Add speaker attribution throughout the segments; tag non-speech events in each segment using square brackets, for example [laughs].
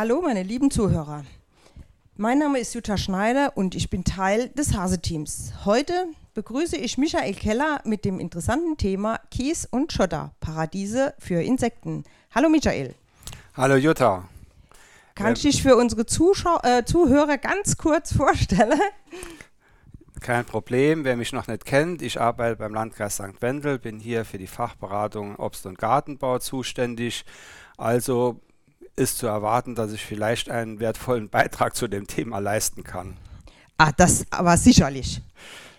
Speaker 1: Hallo, meine lieben Zuhörer. Mein Name ist Jutta Schneider und ich bin Teil des Hase-Teams. Heute begrüße ich Michael Keller mit dem interessanten Thema Kies und Schotter, Paradiese für Insekten. Hallo Michael.
Speaker 2: Hallo Jutta.
Speaker 1: Kannst du dich für unsere Zuschau äh, Zuhörer ganz kurz vorstellen?
Speaker 2: Kein Problem, wer mich noch nicht kennt, ich arbeite beim Landkreis St. Wendel, bin hier für die Fachberatung Obst- und Gartenbau zuständig. Also ist zu erwarten, dass ich vielleicht einen wertvollen Beitrag zu dem Thema leisten kann.
Speaker 1: Ah, das aber sicherlich.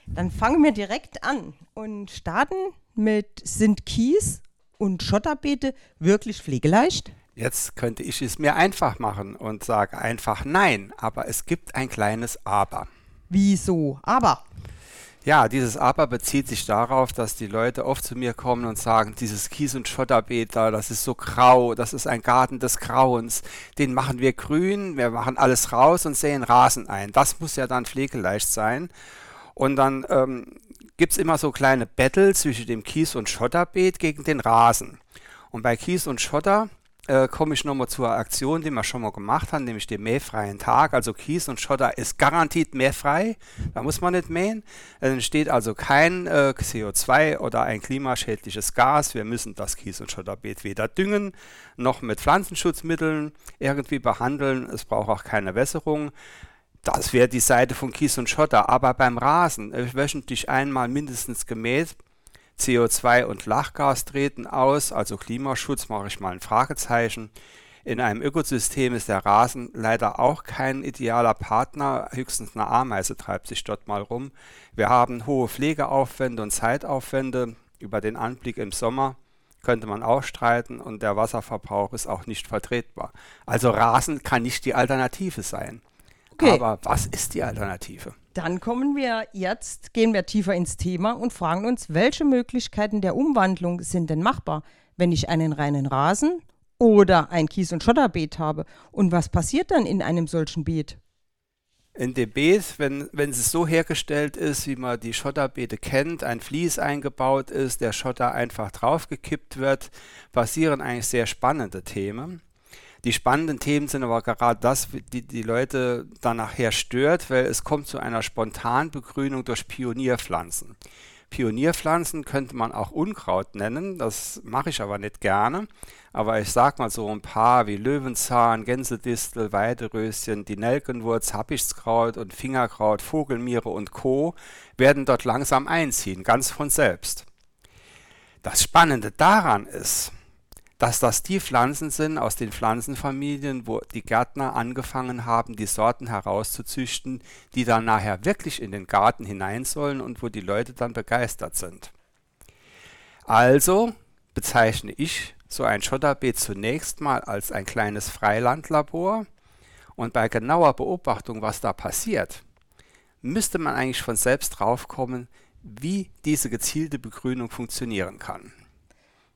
Speaker 1: Dann fangen wir direkt an und starten mit sind Kies und Schotterbeete wirklich pflegeleicht?
Speaker 2: Jetzt könnte ich es mir einfach machen und sage einfach nein, aber es gibt ein kleines Aber.
Speaker 1: Wieso? Aber.
Speaker 2: Ja, dieses Aber bezieht sich darauf, dass die Leute oft zu mir kommen und sagen, dieses Kies- und Schotterbeet da, das ist so grau, das ist ein Garten des Grauens, den machen wir grün, wir machen alles raus und säen Rasen ein. Das muss ja dann pflegeleicht sein. Und dann ähm, gibt es immer so kleine Battle zwischen dem Kies- und Schotterbeet gegen den Rasen. Und bei Kies und Schotter äh, komme ich nochmal zur Aktion, die wir schon mal gemacht haben, nämlich den mähfreien Tag. Also Kies und Schotter ist garantiert mähfrei. Da muss man nicht mähen. Es entsteht also kein äh, CO2 oder ein klimaschädliches Gas. Wir müssen das Kies- und Schotterbeet weder düngen noch mit Pflanzenschutzmitteln irgendwie behandeln. Es braucht auch keine Wässerung. Das wäre die Seite von Kies und Schotter. Aber beim Rasen, äh, wöchentlich einmal mindestens gemäht, CO2 und Lachgas treten aus, also Klimaschutz mache ich mal ein Fragezeichen. In einem Ökosystem ist der Rasen leider auch kein idealer Partner, höchstens eine Ameise treibt sich dort mal rum. Wir haben hohe Pflegeaufwände und Zeitaufwände. Über den Anblick im Sommer könnte man auch streiten und der Wasserverbrauch ist auch nicht vertretbar. Also Rasen kann nicht die Alternative sein. Okay. Aber was ist die Alternative?
Speaker 1: Dann kommen wir jetzt, gehen wir tiefer ins Thema und fragen uns, welche Möglichkeiten der Umwandlung sind denn machbar, wenn ich einen reinen Rasen oder ein Kies- und Schotterbeet habe? Und was passiert dann in einem solchen Beet?
Speaker 2: In dem Beet, wenn, wenn es so hergestellt ist, wie man die Schotterbeete kennt, ein Vlies eingebaut ist, der Schotter einfach draufgekippt wird, passieren eigentlich sehr spannende Themen. Die spannenden Themen sind aber gerade das, die die Leute dann nachher stört, weil es kommt zu einer Spontanbegrünung durch Pionierpflanzen. Pionierpflanzen könnte man auch Unkraut nennen, das mache ich aber nicht gerne. Aber ich sag mal so ein paar wie Löwenzahn, Gänsedistel, Weideröschen, die Nelkenwurz, Happichtskraut und Fingerkraut, Vogelmiere und Co. werden dort langsam einziehen, ganz von selbst. Das Spannende daran ist, dass das die Pflanzen sind aus den Pflanzenfamilien, wo die Gärtner angefangen haben, die Sorten herauszuzüchten, die dann nachher wirklich in den Garten hinein sollen und wo die Leute dann begeistert sind. Also bezeichne ich so ein Schotterbeet zunächst mal als ein kleines Freilandlabor und bei genauer Beobachtung, was da passiert, müsste man eigentlich von selbst draufkommen, wie diese gezielte Begrünung funktionieren kann.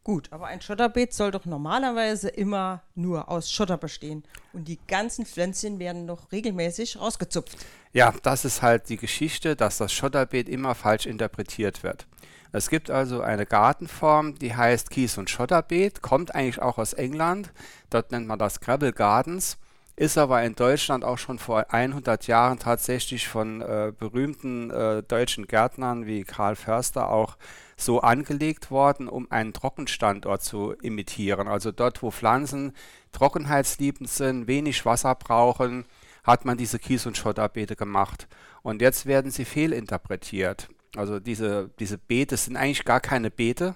Speaker 1: Gut, aber ein Schotterbeet soll doch normalerweise immer nur aus Schotter bestehen. Und die ganzen Pflänzchen werden doch regelmäßig rausgezupft.
Speaker 2: Ja, das ist halt die Geschichte, dass das Schotterbeet immer falsch interpretiert wird. Es gibt also eine Gartenform, die heißt Kies- und Schotterbeet, kommt eigentlich auch aus England. Dort nennt man das Gravel Gardens, ist aber in Deutschland auch schon vor 100 Jahren tatsächlich von äh, berühmten äh, deutschen Gärtnern wie Karl Förster auch so angelegt worden, um einen Trockenstandort zu imitieren. Also dort, wo Pflanzen trockenheitsliebend sind, wenig Wasser brauchen, hat man diese Kies- und Schotterbeete gemacht. Und jetzt werden sie fehlinterpretiert. Also diese, diese Beete sind eigentlich gar keine Beete.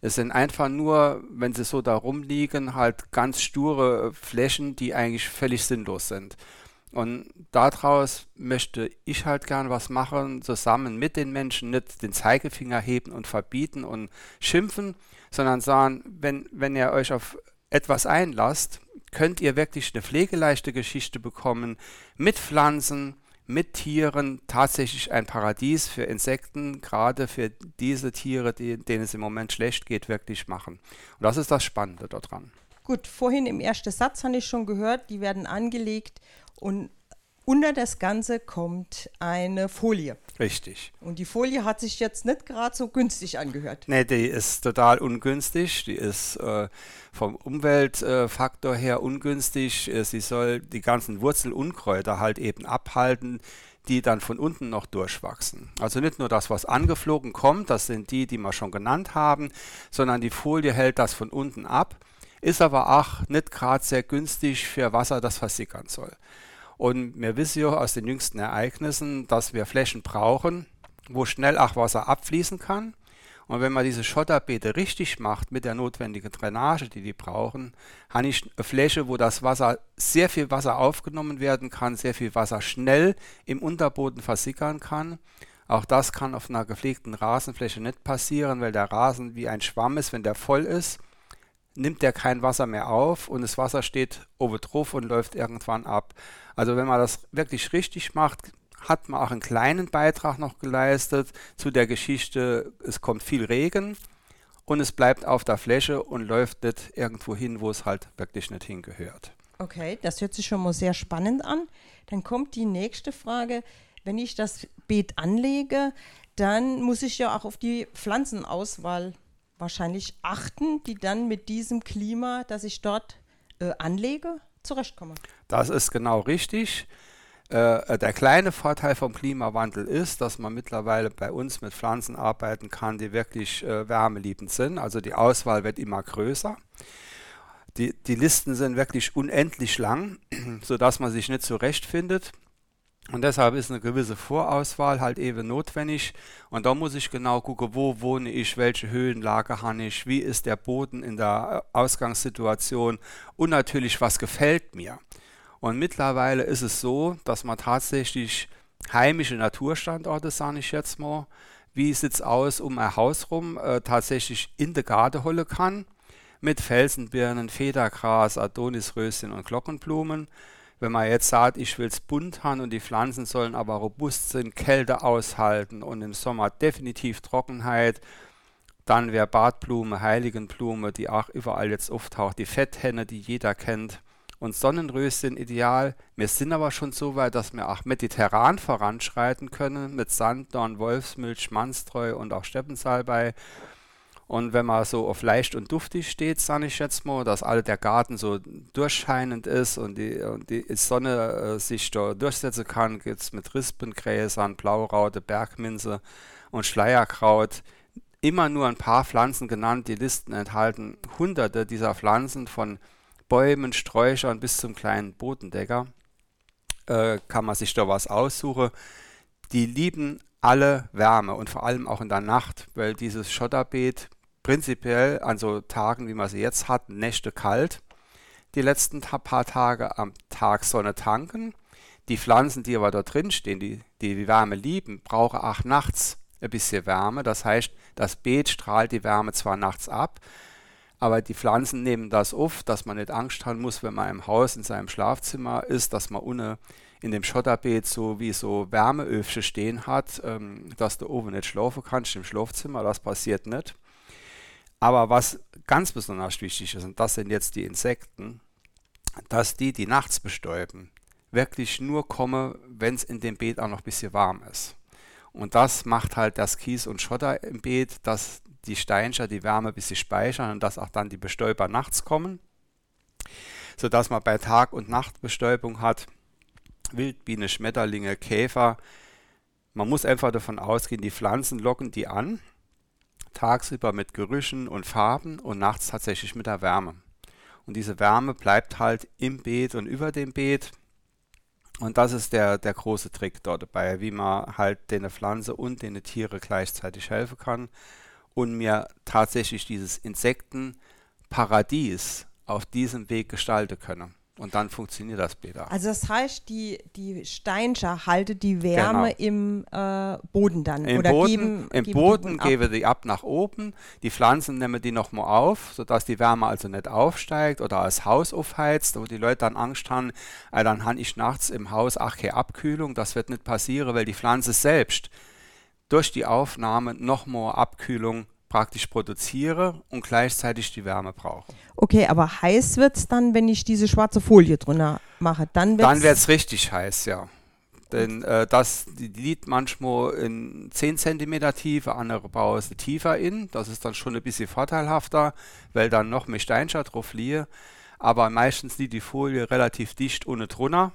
Speaker 2: Es sind einfach nur, wenn sie so da rumliegen, halt ganz sture Flächen, die eigentlich völlig sinnlos sind. Und daraus möchte ich halt gern was machen, zusammen mit den Menschen, nicht den Zeigefinger heben und verbieten und schimpfen, sondern sagen, wenn, wenn ihr euch auf etwas einlasst, könnt ihr wirklich eine pflegeleichte Geschichte bekommen mit Pflanzen, mit Tieren, tatsächlich ein Paradies für Insekten, gerade für diese Tiere, die, denen es im Moment schlecht geht, wirklich machen. Und das ist das Spannende daran.
Speaker 1: Gut, vorhin im ersten Satz habe ich schon gehört, die werden angelegt und unter das Ganze kommt eine Folie.
Speaker 2: Richtig.
Speaker 1: Und die Folie hat sich jetzt nicht gerade so günstig angehört.
Speaker 2: Nee, die ist total ungünstig. Die ist äh, vom Umweltfaktor äh, her ungünstig. Äh, sie soll die ganzen Wurzelunkräuter halt eben abhalten, die dann von unten noch durchwachsen. Also nicht nur das, was angeflogen kommt, das sind die, die wir schon genannt haben, sondern die Folie hält das von unten ab, ist aber auch nicht gerade sehr günstig für Wasser, das versickern soll. Und wir wissen ja aus den jüngsten Ereignissen, dass wir Flächen brauchen, wo schnell auch Wasser abfließen kann. Und wenn man diese Schotterbeete richtig macht mit der notwendigen Drainage, die die brauchen, habe ich eine Fläche, wo das Wasser, sehr viel Wasser aufgenommen werden kann, sehr viel Wasser schnell im Unterboden versickern kann. Auch das kann auf einer gepflegten Rasenfläche nicht passieren, weil der Rasen wie ein Schwamm ist, wenn der voll ist, nimmt der kein Wasser mehr auf und das Wasser steht oben drauf und läuft irgendwann ab. Also wenn man das wirklich richtig macht, hat man auch einen kleinen Beitrag noch geleistet zu der Geschichte, es kommt viel Regen und es bleibt auf der Fläche und läuft nicht irgendwo hin, wo es halt wirklich nicht hingehört.
Speaker 1: Okay, das hört sich schon mal sehr spannend an. Dann kommt die nächste Frage. Wenn ich das Beet anlege, dann muss ich ja auch auf die Pflanzenauswahl wahrscheinlich achten, die dann mit diesem Klima, das ich dort äh, anlege, zurechtkommen.
Speaker 2: Das ist genau richtig. Äh, der kleine Vorteil vom Klimawandel ist, dass man mittlerweile bei uns mit Pflanzen arbeiten kann, die wirklich äh, wärmeliebend sind. Also die Auswahl wird immer größer. Die, die Listen sind wirklich unendlich lang, [clears throat] sodass man sich nicht zurechtfindet. Und deshalb ist eine gewisse Vorauswahl halt eben notwendig. Und da muss ich genau gucken, wo wohne ich, welche Höhenlage habe ich, wie ist der Boden in der äh, Ausgangssituation und natürlich, was gefällt mir. Und mittlerweile ist es so, dass man tatsächlich heimische Naturstandorte, sage ich jetzt mal, wie sieht es aus um ein Haus rum, äh, tatsächlich in der Garde holen kann. Mit Felsenbirnen, Federgras, Adonisröschen und Glockenblumen wenn man jetzt sagt, ich will es bunt haben und die Pflanzen sollen aber robust sind, Kälte aushalten und im Sommer definitiv Trockenheit, dann wäre Bartblume, Heiligenblume, die auch überall jetzt auftaucht, die Fetthenne, die jeder kennt, und Sonnenröschen ideal. Wir sind aber schon so weit, dass wir auch mediterran voranschreiten können mit Sanddorn, Wolfsmilch, Manstreu und auch Steppensalbei. Und wenn man so auf leicht und duftig steht, sage ich jetzt mal, dass all der Garten so durchscheinend ist und die, und die Sonne äh, sich da durchsetzen kann, gibt es mit Rispengräsern, Blauraute, Bergminze und Schleierkraut immer nur ein paar Pflanzen genannt. Die Listen enthalten hunderte dieser Pflanzen von Bäumen, Sträuchern bis zum kleinen Bodendecker. Äh, kann man sich da was aussuchen. Die lieben alle Wärme und vor allem auch in der Nacht, weil dieses Schotterbeet prinzipiell an so Tagen, wie man sie jetzt hat, Nächte kalt. Die letzten paar Tage am Tag Sonne tanken. Die Pflanzen, die aber da drin stehen, die, die Wärme lieben, brauchen auch nachts ein bisschen Wärme. Das heißt, das Beet strahlt die Wärme zwar nachts ab, aber die Pflanzen nehmen das auf, dass man nicht Angst haben muss, wenn man im Haus in seinem Schlafzimmer ist, dass man ohne in dem Schotterbeet so wie so Wärmeöfchen stehen hat, ähm, dass du oben nicht schlafen kannst im Schlafzimmer. Das passiert nicht. Aber was ganz besonders wichtig ist, und das sind jetzt die Insekten, dass die, die nachts bestäuben, wirklich nur kommen, wenn es in dem Beet auch noch ein bisschen warm ist. Und das macht halt das Kies und Schotter im Beet, dass die Steinscher die Wärme ein bisschen speichern und dass auch dann die Bestäuber nachts kommen, sodass man bei Tag- und Nachtbestäubung hat, Wildbiene, Schmetterlinge, Käfer. Man muss einfach davon ausgehen, die Pflanzen locken die an tagsüber mit Gerüchen und Farben und nachts tatsächlich mit der Wärme. Und diese Wärme bleibt halt im Beet und über dem Beet. Und das ist der, der große Trick dort dabei, wie man halt den Pflanze und den Tiere gleichzeitig helfen kann und mir tatsächlich dieses Insektenparadies auf diesem Weg gestalten können. Und dann funktioniert das besser.
Speaker 1: Also das heißt, die, die Steinscher halten die Wärme genau. im äh, Boden dann.
Speaker 2: Im
Speaker 1: oder
Speaker 2: Boden,
Speaker 1: geben,
Speaker 2: Im
Speaker 1: geben
Speaker 2: Boden geben wir die ab nach oben. Die Pflanzen nehmen die nochmal auf, sodass die Wärme also nicht aufsteigt oder das Haus aufheizt, wo die Leute dann Angst haben, äh, dann habe ich nachts im Haus ach keine Abkühlung. Das wird nicht passieren, weil die Pflanze selbst durch die Aufnahme nochmal Abkühlung praktisch produziere und gleichzeitig die Wärme brauche.
Speaker 1: Okay, aber heiß wird es dann, wenn ich diese schwarze Folie drunter mache?
Speaker 2: Dann, dann wird es richtig heiß, ja. Denn äh, das die liegt manchmal in 10 cm Tiefe, andere bauen sie tiefer in. Das ist dann schon ein bisschen vorteilhafter, weil dann noch mehr Steinschat drauf liegen. Aber meistens liegt die Folie relativ dicht ohne drunter.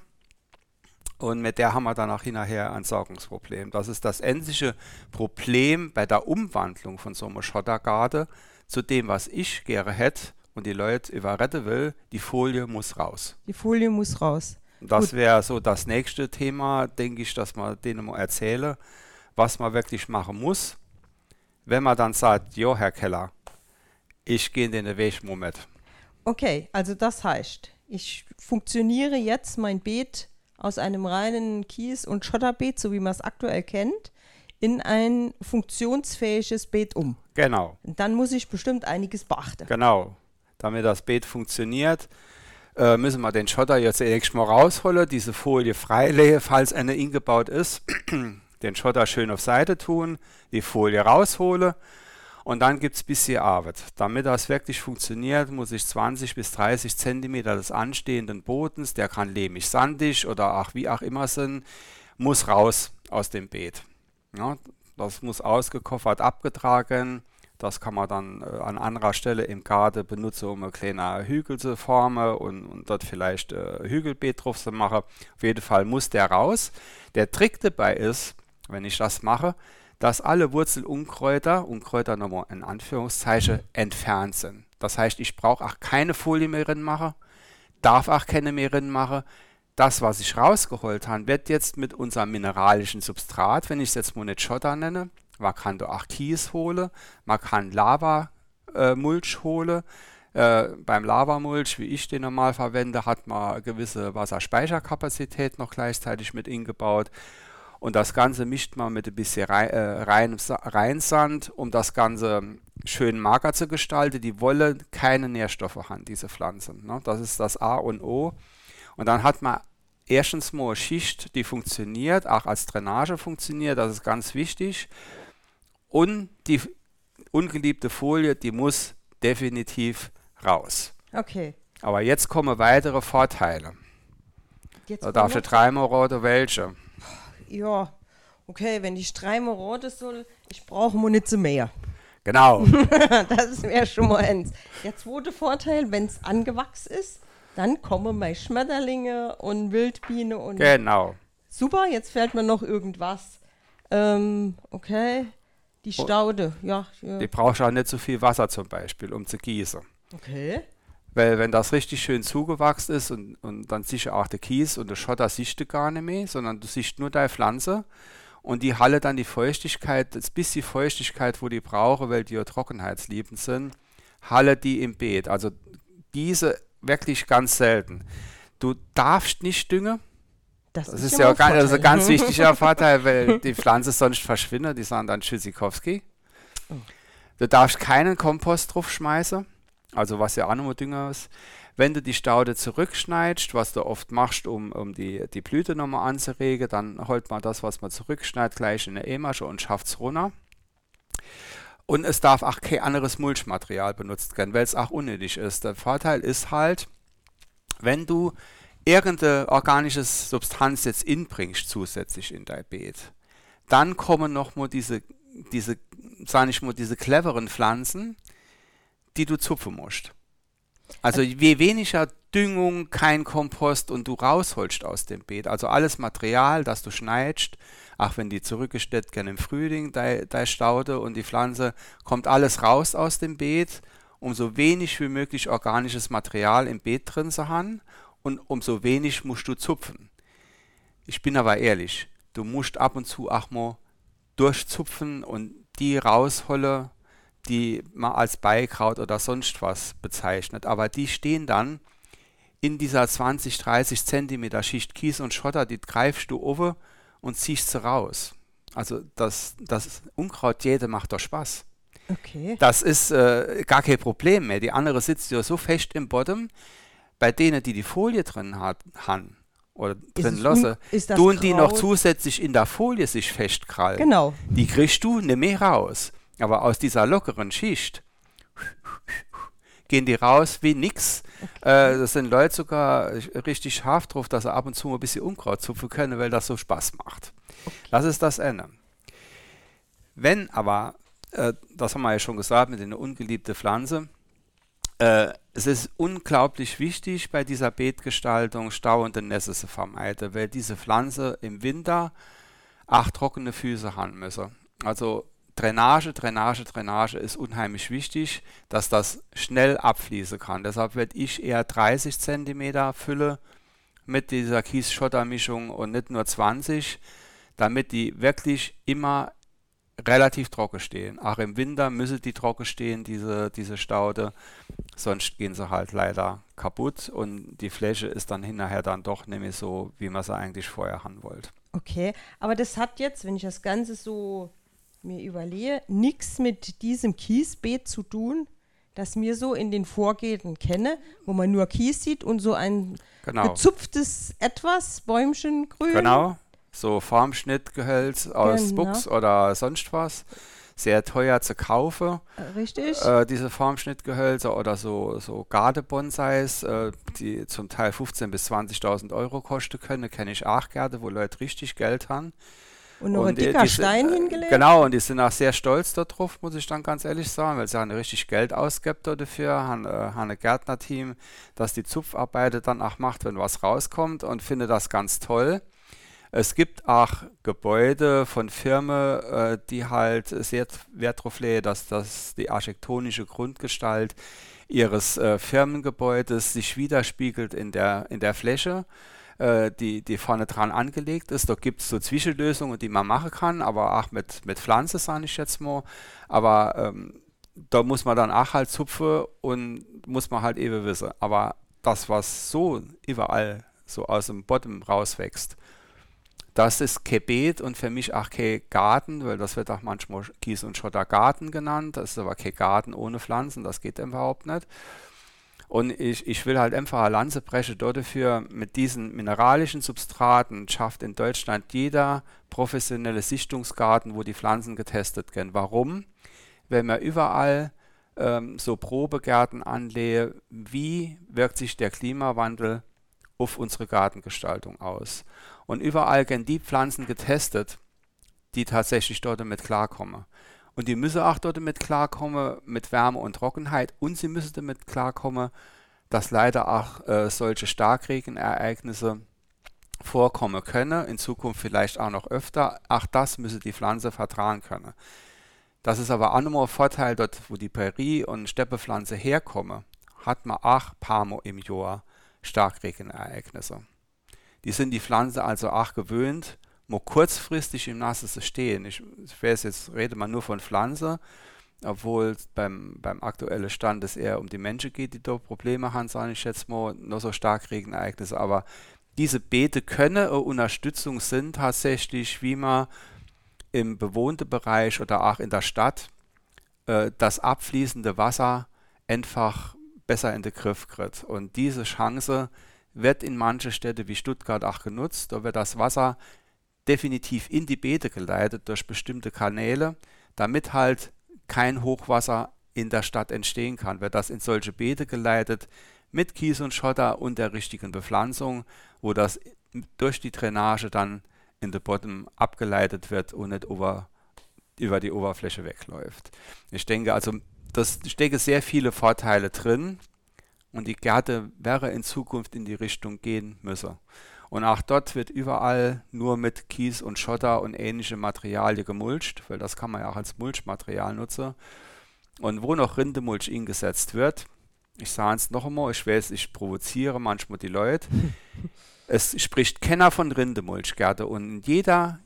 Speaker 2: Und mit der haben wir dann auch hinterher ein Sorgungsproblem. Das ist das endliche Problem bei der Umwandlung von so einer Schottergarde zu dem, was ich gerne hätte und die Leute überretten will. Die Folie muss raus.
Speaker 1: Die Folie muss raus.
Speaker 2: Das wäre so das nächste Thema, denke ich, dass man denen mal erzähle, was man wirklich machen muss. Wenn man dann sagt, jo, Herr Keller, ich gehe in den Weg mit.
Speaker 1: Okay, also das heißt, ich funktioniere jetzt mein Beet aus einem reinen Kies- und Schotterbeet, so wie man es aktuell kennt, in ein funktionsfähiges Beet um.
Speaker 2: Genau.
Speaker 1: Dann muss ich bestimmt einiges beachten.
Speaker 2: Genau. Damit das Beet funktioniert, äh, müssen wir den Schotter jetzt zunächst mal rausholen, diese Folie freilegen, falls eine eingebaut ist, [clears throat] den Schotter schön auf Seite tun, die Folie raushole und dann gibt es ein bisschen Arbeit. Damit das wirklich funktioniert, muss ich 20 bis 30 Zentimeter des anstehenden Bodens, der kann lehmig sandig oder auch wie auch immer sind, muss raus aus dem Beet. Ja, das muss ausgekoffert abgetragen das kann man dann äh, an anderer Stelle im Garten benutzen, um eine kleine Hügel zu formen und, und dort vielleicht äh, Hügelbeet drauf zu machen. Auf jeden Fall muss der raus. Der Trick dabei ist, wenn ich das mache, dass alle Wurzelunkräuter, Unkräuter nochmal in Anführungszeichen, entfernt sind. Das heißt, ich brauche auch keine Folie mehr drin machen, darf auch keine mehr drin machen. Das, was ich rausgeholt habe, wird jetzt mit unserem mineralischen Substrat, wenn ich es jetzt mal Schotter nenne, man kann da auch Kies holen, man kann Lava-Mulch äh, holen. Äh, beim Lavamulch, wie ich den normal verwende, hat man gewisse Wasserspeicherkapazität noch gleichzeitig mit eingebaut. Und das Ganze mischt man mit ein bisschen äh, Reinsand, um das Ganze schön mager zu gestalten. Die wollen keine Nährstoffe haben, diese Pflanzen. Ne? Das ist das A und O. Und dann hat man erstens mal eine Schicht, die funktioniert, auch als Drainage funktioniert, das ist ganz wichtig. Und die ungeliebte Folie, die muss definitiv raus.
Speaker 1: Okay.
Speaker 2: Aber jetzt kommen weitere Vorteile. Jetzt da darf ich dreimal rote welche.
Speaker 1: Ja, okay, wenn ich dreimal rote soll, ich brauche Munition mehr.
Speaker 2: Genau. [laughs]
Speaker 1: das wäre schon mal eins. Der zweite Vorteil, wenn es angewachsen ist, dann kommen meine Schmetterlinge und Wildbiene und.
Speaker 2: Genau.
Speaker 1: Super, jetzt fällt mir noch irgendwas. Ähm, okay. Die Staude, ja,
Speaker 2: ja. Die braucht auch nicht so viel Wasser zum Beispiel, um zu gießen.
Speaker 1: Okay.
Speaker 2: Weil wenn das richtig schön zugewachsen ist und, und dann siehst du auch der Kies und der Schotter siehst du gar nicht mehr, sondern du siehst nur deine Pflanze und die halle dann die Feuchtigkeit, das bisschen Feuchtigkeit, wo die brauche, weil die ja trockenheitsliebend sind, halle die im Beet. Also diese wirklich ganz selten. Du darfst nicht düngen,
Speaker 1: das,
Speaker 2: das, ist, ja auch ganz, also ganz wichtiger [laughs] Vorteil, weil die Pflanze sonst verschwindet. Die sagen dann Tschüssikowski. Oh. Du darfst keinen Kompost drauf schmeißen, also was ja auch nochmal Dünger ist. Wenn du die Staude zurückschneidest, was du oft machst, um, um die, die Blüte nochmal anzuregen, dann holt man das, was man zurückschneidet, gleich in eine E-Masche und schafft es runter. Und es darf auch kein anderes Mulchmaterial benutzt werden, weil es auch unnötig ist. Der Vorteil ist halt, wenn du irgendeine organische Substanz jetzt inbringst zusätzlich in dein Beet, dann kommen nochmal diese, diese, sag ich mal, diese cleveren Pflanzen, die du zupfen musst. Also je weniger Düngung, kein Kompost und du rausholst aus dem Beet, also alles Material, das du schneidest, auch wenn die zurückgestellt gerne im Frühling, deine Staude und die Pflanze, kommt alles raus aus dem Beet, um so wenig wie möglich organisches Material im Beet drin zu haben und umso wenig musst du zupfen. Ich bin aber ehrlich, du musst ab und zu auch mal durchzupfen und die rausholen, die man als Beikraut oder sonst was bezeichnet. Aber die stehen dann in dieser 20, 30 Zentimeter Schicht Kies und Schotter, die greifst du over und ziehst sie raus. Also das, das Unkraut jede macht doch Spaß.
Speaker 1: Okay.
Speaker 2: Das ist äh, gar kein Problem mehr. Die andere sitzt ja so fest im Bottom, bei denen, die die Folie drin hat, haben oder drin lassen, tun die noch zusätzlich in der Folie sich festkrallen.
Speaker 1: Genau.
Speaker 2: Die kriegst du nicht mehr raus. Aber aus dieser lockeren Schicht gehen die raus wie nix. Äh, das sind Leute sogar richtig scharf drauf, dass sie ab und zu mal ein bisschen Unkraut zupfen können, weil das so Spaß macht. Okay. Das ist das Ende. Wenn aber, äh, das haben wir ja schon gesagt, mit einer ungeliebten Pflanze, äh, es ist unglaublich wichtig bei dieser Beetgestaltung Stau und Nässe zu vermeiden, weil diese Pflanze im Winter acht trockene Füße haben müssen. Also Drainage, Drainage, Drainage ist unheimlich wichtig, dass das schnell abfließen kann. Deshalb werde ich eher 30 cm Fülle mit dieser Kies-Schotter-Mischung und nicht nur 20, damit die wirklich immer relativ trocken stehen. Auch im Winter müssen die trocken stehen, diese, diese Staude, sonst gehen sie halt leider kaputt und die Fläche ist dann hinterher dann doch nämlich so, wie man sie eigentlich vorher haben wollte.
Speaker 1: Okay, aber das hat jetzt, wenn ich das Ganze so mir überlege, nichts mit diesem Kiesbeet zu tun, das mir so in den Vorgärten kenne, wo man nur Kies sieht und so ein genau. gezupftes etwas, Bäumchen grün.
Speaker 2: Genau, so Formschnittgehölz aus genau. Buchs oder sonst was. Sehr teuer zu kaufen.
Speaker 1: Äh, richtig.
Speaker 2: Äh, diese Formschnittgehölze oder so, so Gardebonsais, äh, die zum Teil 15.000 bis 20.000 Euro kosten können, kenne ich auch gerne, wo Leute richtig Geld haben.
Speaker 1: Und noch und ein dicker Stein
Speaker 2: sind,
Speaker 1: hingelegt?
Speaker 2: Genau, und die sind auch sehr stolz darauf, muss ich dann ganz ehrlich sagen, weil sie haben richtig Geld ausgibt dafür, haben, äh, haben ein Gärtnerteam, das die Zupfarbeiter dann auch macht, wenn was rauskommt und finde das ganz toll. Es gibt auch Gebäude von Firmen, äh, die halt sehr Wert darauf legen, dass das die architektonische Grundgestalt ihres äh, Firmengebäudes sich widerspiegelt in der, in der Fläche äh, die, die vorne dran angelegt ist. Da gibt es so Zwischenlösungen, die man machen kann, aber auch mit, mit Pflanze, sage ich jetzt mal. Aber ähm, da muss man dann auch halt zupfen und muss man halt eben wissen. Aber das, was so überall so aus dem Bottom rauswächst, das ist kein Beet und für mich auch kein Garten, weil das wird auch manchmal Kies- und Schottergarten genannt. Das ist aber kein Garten ohne Pflanzen, das geht überhaupt nicht. Und ich, ich will halt einfach eine Lanze brechen dafür, mit diesen mineralischen Substraten schafft in Deutschland jeder professionelle Sichtungsgarten, wo die Pflanzen getestet werden. Warum? Wenn man überall ähm, so Probegärten anlehe, wie wirkt sich der Klimawandel auf unsere Gartengestaltung aus? Und überall werden die Pflanzen getestet, die tatsächlich dort damit klarkommen. Und die müssen auch dort damit klarkommen, mit Wärme und Trockenheit. Und sie müssen damit klarkommen, dass leider auch äh, solche Starkregenereignisse vorkommen können, in Zukunft vielleicht auch noch öfter. Auch das müsse die Pflanze vertragen können. Das ist aber auch nochmal ein Vorteil, dort wo die Prärie- und Steppepflanze herkommen, hat man auch Mal im Jahr Starkregenereignisse. Die sind die Pflanze also auch gewöhnt, mal kurzfristig im Nassen zu stehen. Ich, ich weiß jetzt, rede mal nur von Pflanze, obwohl beim, beim aktuellen Stand es eher um die Menschen geht, die da Probleme haben, sage ich jetzt mal, nur so stark Regenereignisse. Aber diese Beete können eine Unterstützung sind tatsächlich, wie man im bewohnten Bereich oder auch in der Stadt äh, das abfließende Wasser einfach besser in den Griff kriegt. Und diese Chance wird in manchen Städten wie Stuttgart auch genutzt. Da wird das Wasser definitiv in die Beete geleitet durch bestimmte Kanäle, damit halt kein Hochwasser in der Stadt entstehen kann. Wird das in solche Beete geleitet mit Kies und Schotter und der richtigen Bepflanzung, wo das durch die Drainage dann in der Bottom abgeleitet wird und nicht über, über die Oberfläche wegläuft. Ich denke also, das stecke sehr viele Vorteile drin und die Gärte wäre in Zukunft in die Richtung gehen müssen. Und auch dort wird überall nur mit Kies und Schotter und ähnliche Materialien gemulcht, weil das kann man ja auch als Mulchmaterial nutzen. Und wo noch Rindemulch eingesetzt wird, ich sage es noch einmal, ich weiß, ich provoziere manchmal die Leute. [laughs] es spricht keiner von Rindemulchgärte und in jeder,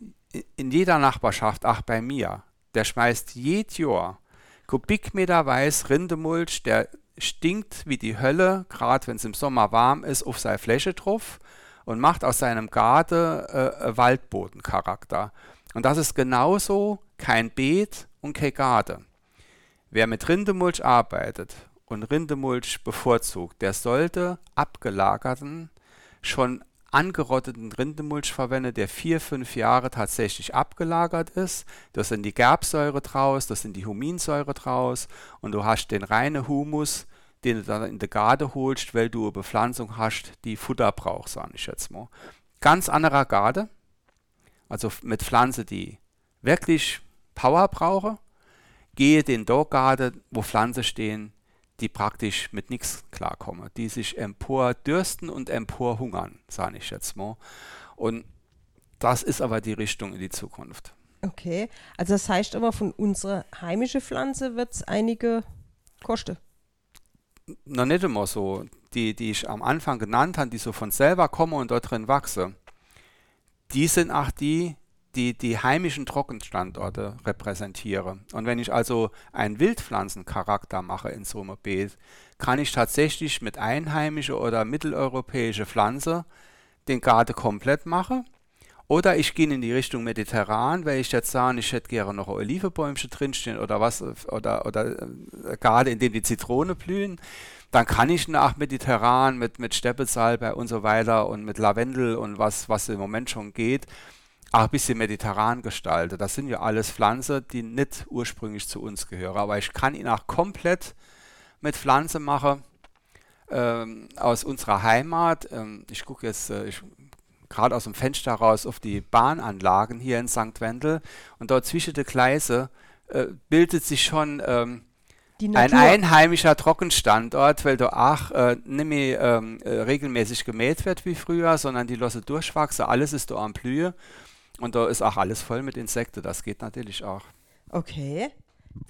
Speaker 2: in jeder Nachbarschaft, auch bei mir, der schmeißt jedes Jahr Kubikmeter weiß Rindemulch, der stinkt wie die Hölle, gerade wenn es im Sommer warm ist, auf seine Fläche drauf und macht aus seinem Garten äh, Waldbodencharakter. Und das ist genauso kein Beet und kein Garten. Wer mit Rindemulch arbeitet und Rindemulch bevorzugt, der sollte abgelagerten, schon angerotteten Rindemulch verwenden, der vier, fünf Jahre tatsächlich abgelagert ist. Da sind die Gerbsäure draus, da sind die Huminsäure draus und du hast den reinen Humus, den du dann in der Garde holst, weil du eine Bepflanzung hast, die Futter braucht, sage ich jetzt mal. Ganz anderer Garde, also mit Pflanze, die wirklich Power brauche, gehe den Garde, wo Pflanzen stehen, die praktisch mit nichts klarkommen, die sich empordürsten und emporhungern, sage ich jetzt mal. Und das ist aber die Richtung in die Zukunft.
Speaker 1: Okay, also das heißt aber, von unserer heimischen Pflanze wird es einige kosten.
Speaker 2: Noch nicht immer so. Die, die ich am Anfang genannt habe, die so von selber kommen und dort drin wachsen, die sind auch die, die die heimischen Trockenstandorte repräsentieren. Und wenn ich also einen Wildpflanzencharakter mache in so einem Beet, kann ich tatsächlich mit einheimischer oder mitteleuropäischer Pflanze den Garten komplett machen oder ich gehe in die Richtung mediterran, weil ich jetzt sage, ich hätte gerne noch Olivebäumchen drinstehen oder was, oder, oder äh, gerade in dem die Zitrone blühen. Dann kann ich nach mediterran mit, mit Steppesalbei und so weiter und mit Lavendel und was, was im Moment schon geht, auch ein bisschen mediterran gestalten. Das sind ja alles Pflanzen, die nicht ursprünglich zu uns gehören. Aber ich kann ihn auch komplett mit Pflanzen machen ähm, aus unserer Heimat. Ähm, ich gucke jetzt, äh, ich gerade aus dem Fenster raus auf die Bahnanlagen hier in St. Wendel und dort zwischen den Gleise äh, bildet sich schon ähm, ein einheimischer Trockenstandort, weil da auch äh, nicht mehr ähm, äh, regelmäßig gemäht wird wie früher, sondern die Losse durchwachsen, alles ist da am Blühe und da ist auch alles voll mit Insekten, das geht natürlich auch.
Speaker 1: Okay,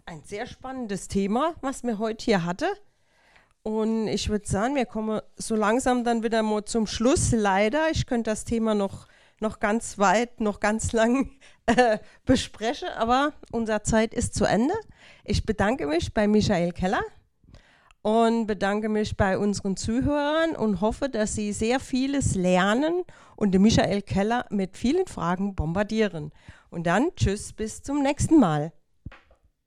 Speaker 1: ein sehr spannendes Thema, was wir heute hier hatten. Und ich würde sagen, wir kommen so langsam dann wieder mal zum Schluss. Leider, ich könnte das Thema noch, noch ganz weit, noch ganz [laughs] lang äh, besprechen, aber unsere Zeit ist zu Ende. Ich bedanke mich bei Michael Keller und bedanke mich bei unseren Zuhörern und hoffe, dass Sie sehr vieles lernen und den Michael Keller mit vielen Fragen bombardieren. Und dann tschüss, bis zum nächsten Mal.